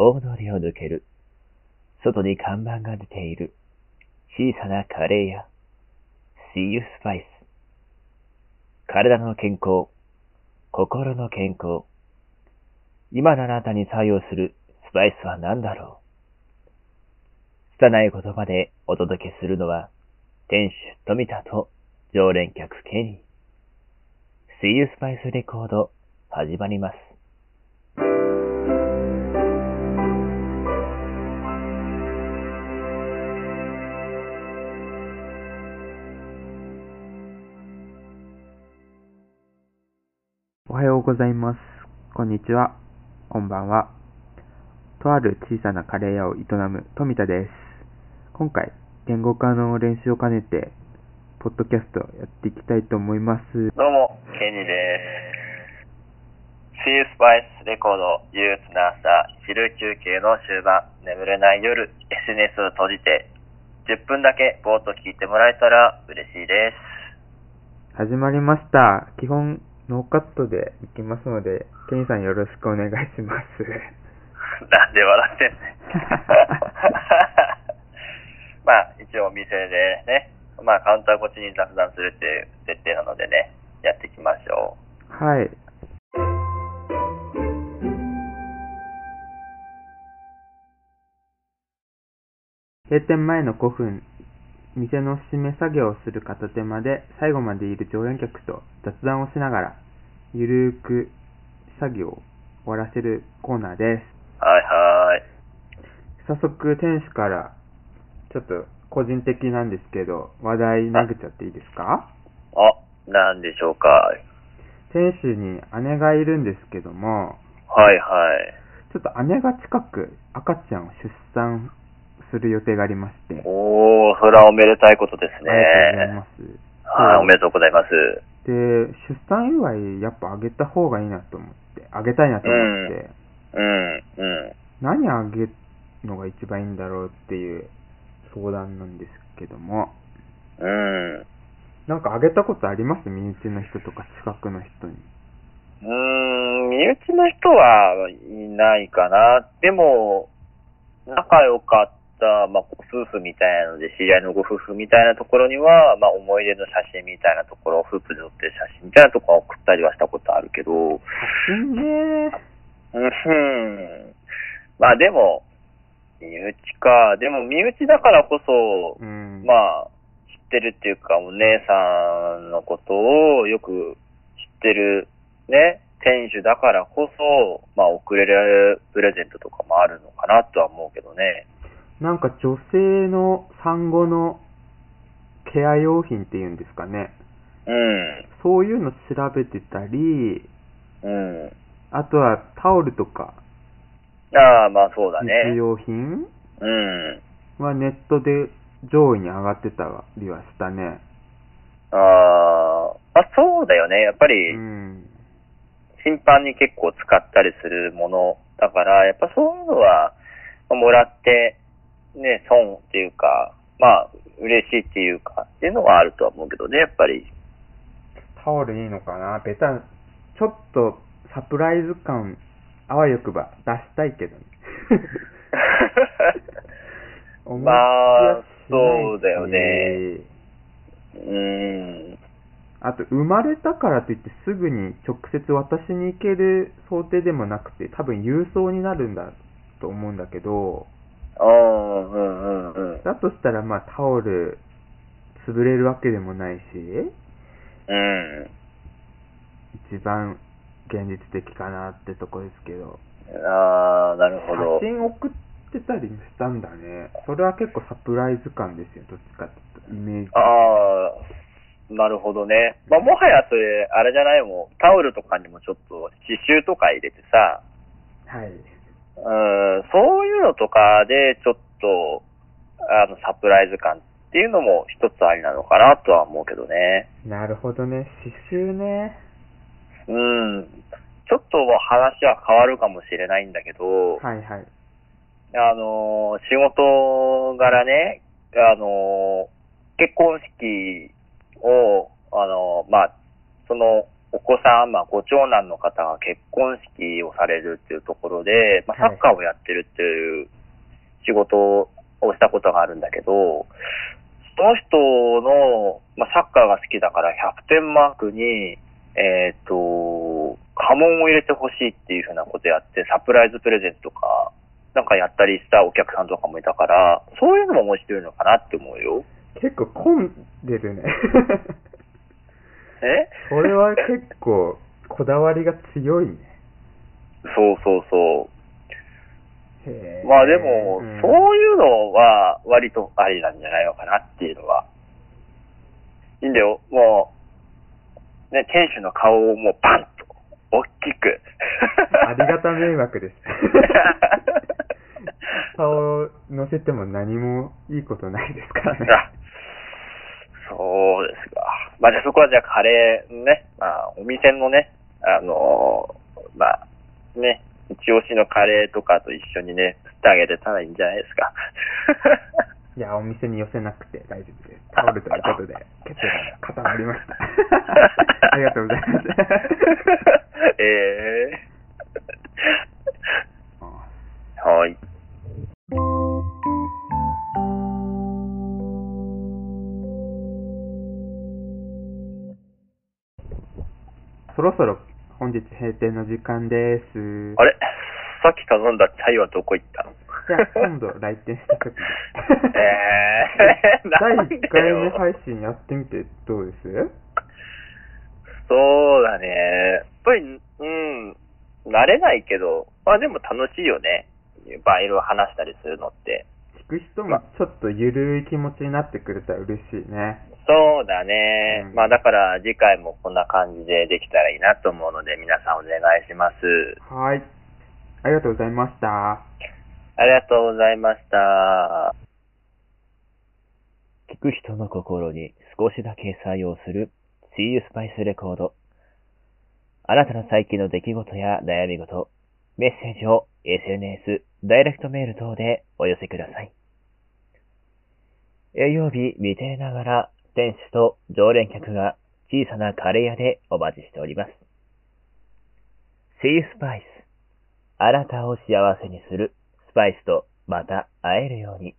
大通りを抜ける。外に看板が出ている。小さなカレー屋。See you spice。体の健康。心の健康。今のあなたに作用するスパイスは何だろう拙い言葉でお届けするのは、店主富田と常連客ケニー。See you spice レコード始まります。ございます。こんにちは。こんばんは。とある小さなカレー屋を営む富田です。今回、言語化の練習を兼ねて、ポッドキャストやっていきたいと思います。どうも、ケニーです。シースパイスレコード憂鬱な朝、昼休憩の終盤、眠れない夜、SNS を閉じて、10分だけぼーっと聞いてもらえたら嬉しいです。始まりました。基本、ノーカットでいきますので、ケニーさんよろしくお願いします。なんで笑ってんねん。まあ、一応お店でね、まあ、カウンター越しに雑談するっていう設定なのでね、やっていきましょはい。閉店前の5分、店の閉め作業をする片手間で最後までいる常連客と雑談をしながら、ゆるーく作業を終わらせるコーナーです。う。はいはい。早速店主から、ちょっと個人的なんですけど、話題投げちゃっていいですか？あ、なんでしょうか。店主に姉がいるんですけども、はいはい。ちょっと姉が近く赤ちゃんを出産する予定がありまして、おー、それはおめでたいことですありがとうございね。ます。はい、おめでとうございます。で、出産祝いやっぱあげた方がいいなと思って、あげたいなと思って、うん、うん。何あげるのが一番いいんだろうっていう相談なんですけども、うん。うなんかあげたことあります？身内の人とか近くの人に。ーん、身内の人はいないかな。でも、仲良かった、まあ、ご夫婦みたいなので、知り合いのご夫婦みたいなところには、まあ、思い出の写真みたいなところ、夫婦で撮ってる写真みたいなところを送ったりはしたことあるけど、写真？ねうん。まあでも、身内か。でも身内だからこそ、うん。まあ、知ってるっていうか、お姉さんのことをよく知ってる、ね、店主だからこそ、まあ、送れるプレゼントとかもあるのかなとは思うけどね。なんか女性の産後のケア用品っていうんですかね。うん。そういうの調べてたり、うん。あとはタオルとかああ、まあそうだ日ね。用品うん。はネットで上位に上がってたりはしたね。ああ、まあそうだよね。やっぱうり、ん。頻繁に結構使ったりするものだから、やっぱそういうのは、まあもらって、ね、損っていうか、まあ、嬉しいっていうか、っていうのはあるとは思うけどね、やっぱり。タオルいいのかな？ベタ、ちょっとサプライズ感、あわよくば出したいけどね。まあそうだよね。うーん。あと、生まれたからといってすぐに直接渡しに行ける想定でもなくて、多分郵送になるんだと思うんだけど、ああ、うんうんうん。だとしたらまあタオル潰れるわけでもないし、うん。一番現実的かなってとこですけど、ああ、なるほど写。真送ってたりしたんだね。それは結構サプライズ感ですよ、どっちかっていうと、イメージ。ああ、なるほどね。まあ、もはやそれ、あれじゃない？もん。タオルとかにもちょっと刺繍とか入れてさ、はい。うん、そういうのとかで、ちょっと、あの、サプライズ感っていうのも一つありなのかなとは思うけどね。なるほどね。刺繍ね。うん。ちょっと話は変わるかもしれないんだけど、はいはい。あの、仕事柄ね、あの、結婚式を、あの、まあ、そのお子さん、まあ、ご長男の方が結婚式をされるっていうところで、まあ、サはいッカーをやってるっていう仕事をしたことがあるんだけど、その人の、まあ、サッカーが好きだから100点マークに、えっ、と、家紋を入れてほしいっていうふうなことやって、サプライズプレゼントとか、なんかやったりしたお客さんとかもいたから、そういうのも面白いのかなって思うよ。結構混んでるね。え？これは結構こだわりが強いね。そうそうそう。まあでも、うんそういうのは割とありなんじゃないのかなっていうのは。いいんだよ。もう、ね、店主の顔をもうパンと、大きく。ありがた迷惑です。顔を乗せても何もいいことないですからね。あそうですか。まあじゃあそこはじゃあカレーね、まあお店のね、あのーまあね、一押しのカレーとかと一緒にね、振ってあげれたらいいんじゃないですか。いや、お店に寄せなくて大丈夫です。タオルということで、決定が固まりました。ありがとうございます。ええあはい。そろそろ本日閉店の時間です。あれ？さっき頼んだチャイはどこ行ったの？じゃあ今度来店した時に。えー、第なんで1回目よ配信やってみてどうです？そうだね。やっぱり、うん、慣れないけど、まあでも楽しいよね。バイルを話したりするのって。聞く人もちょっとゆるい気持ちになってくれたら嬉しいね。そうだね。うんまあだから次回もこんな感じでできたらいいなと思うので皆さんお願いします。はい。ありがとうございました。ありがとうございました。聞く人の心に少しだけ作用する See You Spice レコード。あなたの最近の出来事や悩み事、メッセージを SNS、ダイレクトメール等でお寄せください。営業日未定ながら店主と常連客が小さなカレー屋でお待ちしております。シースパイス。あなたを幸せにするスパイスとまた会えるように。